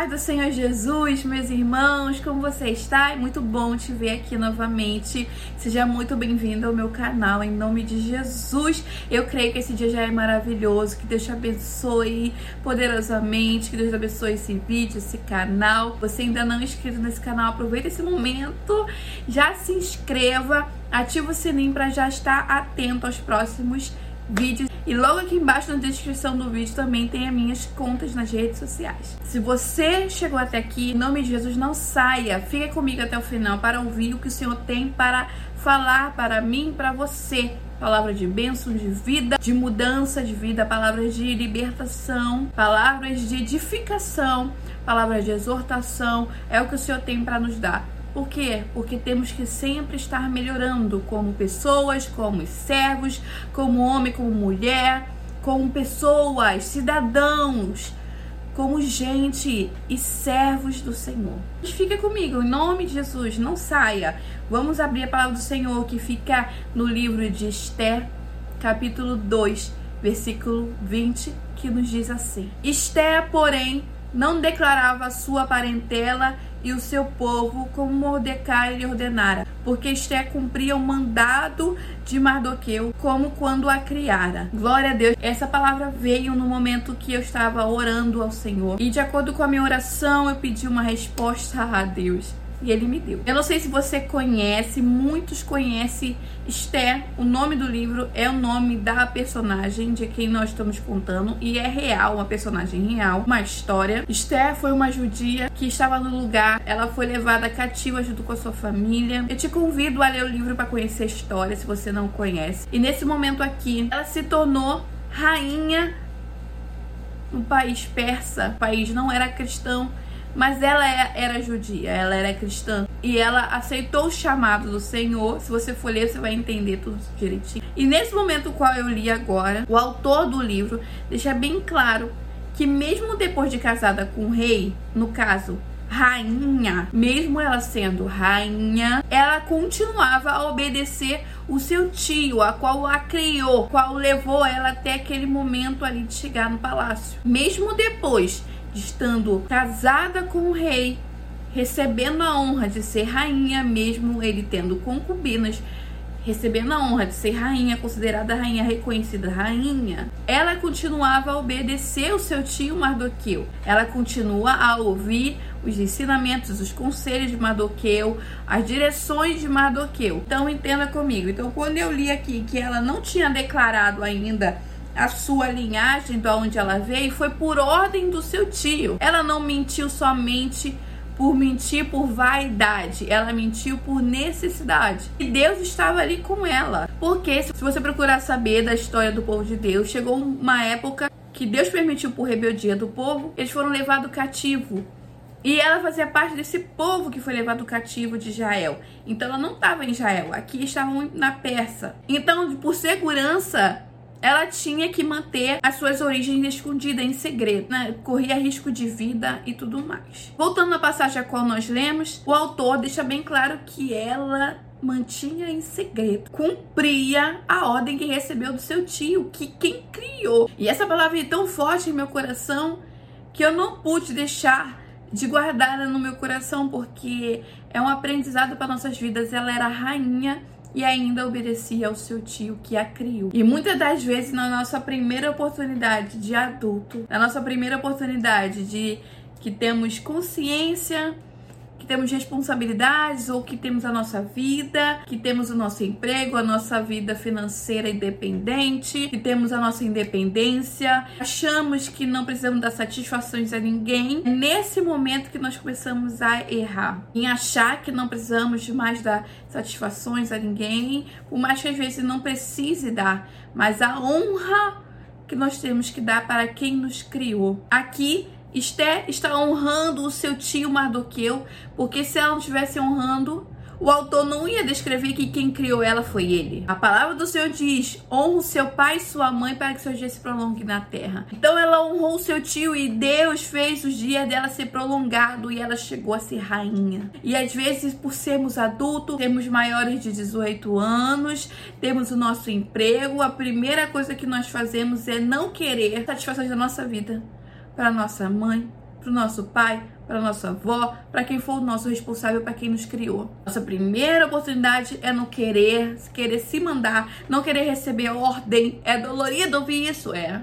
paz do Senhor Jesus, meus irmãos, como você está? É muito bom te ver aqui novamente. Seja muito bem-vindo ao meu canal, em nome de Jesus. Eu creio que esse dia já é maravilhoso, que Deus te abençoe poderosamente, que Deus abençoe esse vídeo, esse canal. Você ainda não é inscrito nesse canal, aproveita esse momento, já se inscreva, ativa o sininho para já estar atento aos próximos vídeos vídeos. E logo aqui embaixo na descrição do vídeo também tem as minhas contas nas redes sociais. Se você chegou até aqui, em nome de Jesus, não saia. Fica comigo até o final para ouvir o que o Senhor tem para falar para mim para você. Palavra de bênção, de vida, de mudança de vida, palavras de libertação, palavras de edificação, palavras de exortação. É o que o Senhor tem para nos dar. Por quê? Porque temos que sempre estar melhorando como pessoas, como servos, como homem, como mulher, como pessoas, cidadãos, como gente e servos do Senhor. Fica comigo, em nome de Jesus, não saia. Vamos abrir a palavra do Senhor que fica no livro de Esther, capítulo 2, versículo 20, que nos diz assim: Esther, porém, não declarava sua parentela e o seu povo como Mordecai lhe ordenara, porque Esté cumpria o mandado de Mardoqueu como quando a criara. Glória a Deus. Essa palavra veio no momento que eu estava orando ao Senhor e de acordo com a minha oração eu pedi uma resposta a Deus e ele me deu. Eu não sei se você conhece, muitos conhecem Esther. O nome do livro é o nome da personagem de quem nós estamos contando e é real, uma personagem real, uma história. Esther foi uma judia que estava no lugar, ela foi levada cativa junto com a sua família. Eu te convido a ler o livro para conhecer a história, se você não conhece. E nesse momento aqui, ela se tornou rainha no país persa. O país não era cristão mas ela é, era judia, ela era cristã. E ela aceitou o chamado do Senhor. Se você for ler, você vai entender tudo direitinho. E nesse momento qual eu li agora, o autor do livro deixa bem claro que mesmo depois de casada com o rei, no caso, rainha, mesmo ela sendo rainha, ela continuava a obedecer o seu tio, a qual a criou, qual levou ela até aquele momento ali de chegar no palácio. Mesmo depois estando casada com o rei, recebendo a honra de ser rainha, mesmo ele tendo concubinas, recebendo a honra de ser rainha, considerada rainha, reconhecida rainha, ela continuava a obedecer o seu tio Mardoqueu. Ela continua a ouvir os ensinamentos, os conselhos de Mardoqueu, as direções de Mardoqueu. Então entenda comigo. Então quando eu li aqui que ela não tinha declarado ainda a sua linhagem, de onde ela veio, foi por ordem do seu tio. Ela não mentiu somente por mentir por vaidade, ela mentiu por necessidade. E Deus estava ali com ela. Porque se você procurar saber da história do povo de Deus, chegou uma época que Deus permitiu por rebeldia do povo, eles foram levados cativo. E ela fazia parte desse povo que foi levado cativo de Israel. Então ela não estava em Israel, aqui estavam na Persa. Então, por segurança, ela tinha que manter as suas origens escondidas em segredo, né? corria risco de vida e tudo mais. Voltando à passagem a qual nós lemos, o autor deixa bem claro que ela mantinha em segredo, cumpria a ordem que recebeu do seu tio, que quem criou. E essa palavra é tão forte em meu coração que eu não pude deixar de guardá-la no meu coração, porque é um aprendizado para nossas vidas. Ela era rainha e ainda obedecia ao seu tio que a criou. E muitas das vezes, na nossa primeira oportunidade de adulto, na nossa primeira oportunidade de que temos consciência temos responsabilidades ou que temos a nossa vida, que temos o nosso emprego, a nossa vida financeira independente, que temos a nossa independência, achamos que não precisamos dar satisfações a ninguém. É nesse momento que nós começamos a errar, em achar que não precisamos mais dar satisfações a ninguém, por mais que às vezes não precise dar, mas a honra que nós temos que dar para quem nos criou. Aqui Esté está honrando o seu tio Mardoqueu, porque se ela não estivesse honrando, o autor não ia descrever que quem criou ela foi ele. A palavra do Senhor diz: honra o seu pai e sua mãe para que seu dia se prolongue na terra. Então ela honrou seu tio e Deus fez os dias dela ser prolongado e ela chegou a ser rainha. E às vezes, por sermos adultos, temos maiores de 18 anos, temos o nosso emprego, a primeira coisa que nós fazemos é não querer satisfação da nossa vida para nossa mãe, para o nosso pai, para nossa avó, para quem for o nosso responsável, para quem nos criou. Nossa primeira oportunidade é não querer, querer se mandar, não querer receber ordem. É dolorido ouvir isso, é.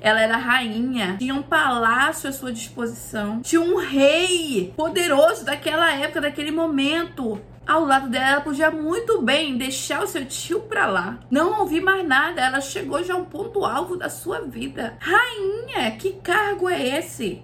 Ela era rainha, tinha um palácio à sua disposição, tinha um rei poderoso daquela época, daquele momento ao lado dela, ela podia muito bem deixar o seu tio pra lá. Não ouvir mais nada, ela chegou já a um ponto alvo da sua vida. Rainha, que cargo é esse?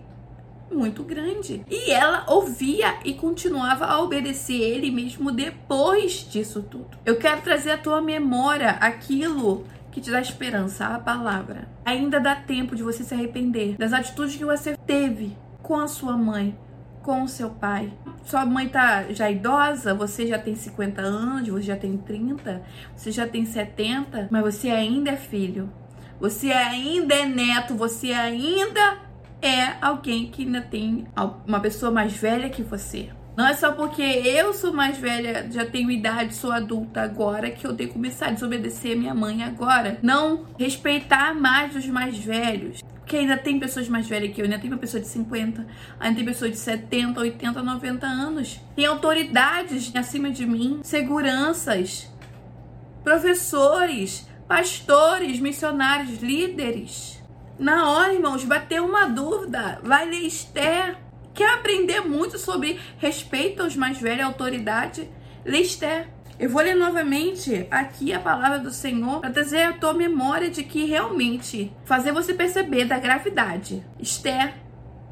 Muito grande. E ela ouvia e continuava a obedecer ele mesmo depois disso tudo. Eu quero trazer à tua memória aquilo que te dá esperança, a palavra. Ainda dá tempo de você se arrepender das atitudes que você teve com a sua mãe, com o seu pai. Sua mãe tá já idosa, você já tem 50 anos, você já tem 30, você já tem 70, mas você ainda é filho. Você ainda é neto, você ainda é alguém que ainda tem uma pessoa mais velha que você. Não é só porque eu sou mais velha, já tenho idade, sou adulta agora, que eu tenho que começar a desobedecer minha mãe agora. Não respeitar mais os mais velhos. Porque ainda tem pessoas mais velhas que eu, ainda tem uma pessoa de 50, ainda tem pessoa de 70, 80, 90 anos. Tem autoridades acima de mim, seguranças, professores, pastores, missionários, líderes. Na hora, irmãos, bateu uma dúvida, vai ler Esther. Quer aprender muito sobre respeito aos mais velhos, autoridade? Lê Esther. Eu vou ler novamente aqui a palavra do Senhor para trazer a tua memória de que realmente fazer você perceber da gravidade. Esther,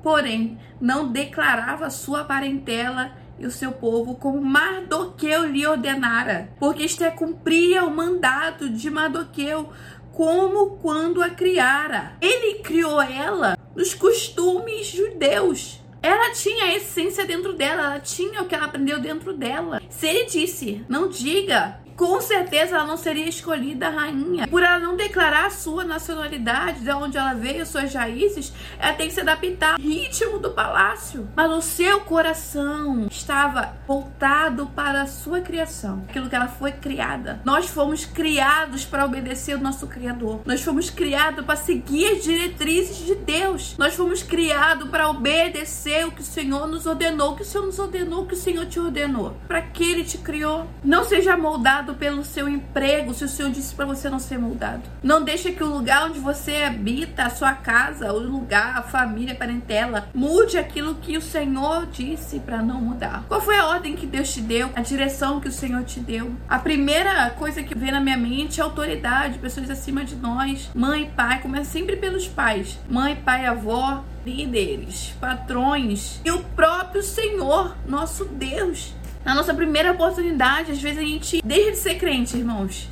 porém, não declarava sua parentela e o seu povo como Mardoqueu lhe ordenara, porque Esther cumpria o mandato de Mardoqueu como quando a criara. Ele criou ela nos costumes judeus ela tinha a essência dentro dela, ela tinha o que ela aprendeu dentro dela. Se ele disse, não diga, com certeza ela não seria escolhida rainha. Por ela não declarar a sua nacionalidade, de onde ela veio, suas raízes, ela tem que se adaptar ao ritmo do palácio. Mas o seu coração estava voltado para a sua criação, aquilo que ela foi criada. Nós fomos criados para obedecer o nosso Criador. Nós fomos criados para seguir as diretrizes de Deus. Nós fomos criados para obedecer o que o Senhor nos ordenou, o que o Senhor nos ordenou, o que o Senhor te ordenou. Para que Ele te criou. Não seja moldado pelo seu emprego, se o Senhor disse para você não ser moldado. Não deixe que o lugar onde você habita, a sua casa, o lugar, a família, a parentela, mude aquilo que o Senhor disse para não mudar. Qual foi a ordem que Deus te deu? A direção que o Senhor te deu? A primeira coisa que vem na minha mente é autoridade, pessoas acima de nós, mãe, pai, começa sempre pelos pais. Mãe, pai, avó, líderes, patrões e o próprio Senhor, nosso Deus na nossa primeira oportunidade, às vezes a gente deixa de ser crente, irmãos.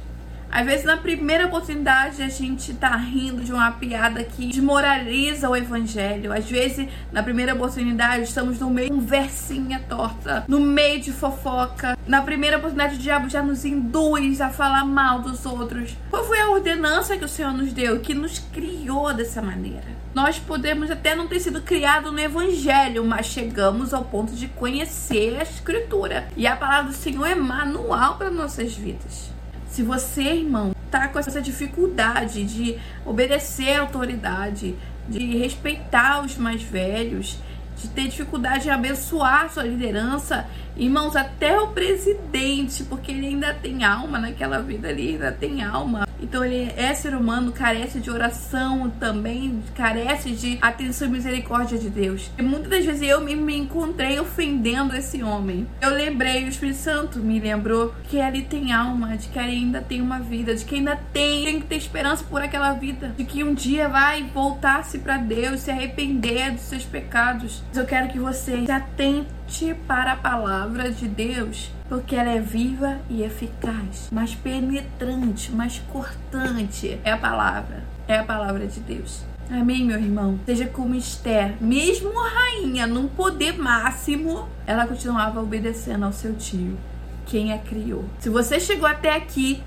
Às vezes, na primeira oportunidade, a gente tá rindo de uma piada que desmoraliza o evangelho. Às vezes, na primeira oportunidade, estamos no meio de um versinha torta, no meio de fofoca. Na primeira oportunidade, o diabo já nos induz a falar mal dos outros. Qual foi a ordenança que o Senhor nos deu, que nos criou dessa maneira? Nós podemos até não ter sido criados no Evangelho, mas chegamos ao ponto de conhecer a Escritura. E a palavra do Senhor é manual para nossas vidas. Se você, irmão, tá com essa dificuldade de obedecer à autoridade, de respeitar os mais velhos, de ter dificuldade em abençoar sua liderança, irmãos, até o presidente, porque ele ainda tem alma naquela vida ali, ainda tem alma. Então ele é ser humano, carece de oração também, carece de atenção e misericórdia de Deus. E muitas das vezes eu me encontrei ofendendo esse homem. Eu lembrei, o Espírito Santo me lembrou que ele tem alma, de que ele ainda tem uma vida, de que ainda tem, tem que ter esperança por aquela vida, de que um dia vai voltar-se para Deus, se arrepender dos seus pecados. Mas eu quero que você se atente para a palavra de Deus porque ela é viva e eficaz, mais penetrante, mais cortante. É a palavra, é a palavra de Deus. Amém, meu irmão? Seja como Esther, mesmo rainha, num poder máximo, ela continuava obedecendo ao seu tio, quem a criou. Se você chegou até aqui,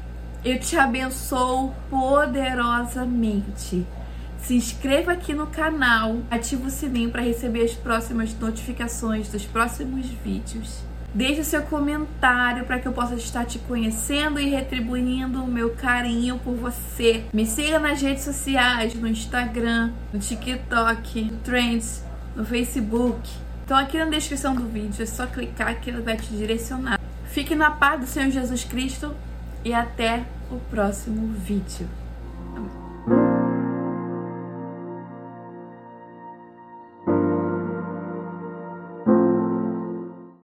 eu te abençoo poderosamente. Se inscreva aqui no canal, ative o sininho para receber as próximas notificações dos próximos vídeos. Deixe seu comentário para que eu possa estar te conhecendo e retribuindo o meu carinho por você. Me siga nas redes sociais, no Instagram, no TikTok, no Trends, no Facebook. Então aqui na descrição do vídeo é só clicar que ele vai te direcionar. Fique na paz do Senhor Jesus Cristo e até o próximo vídeo.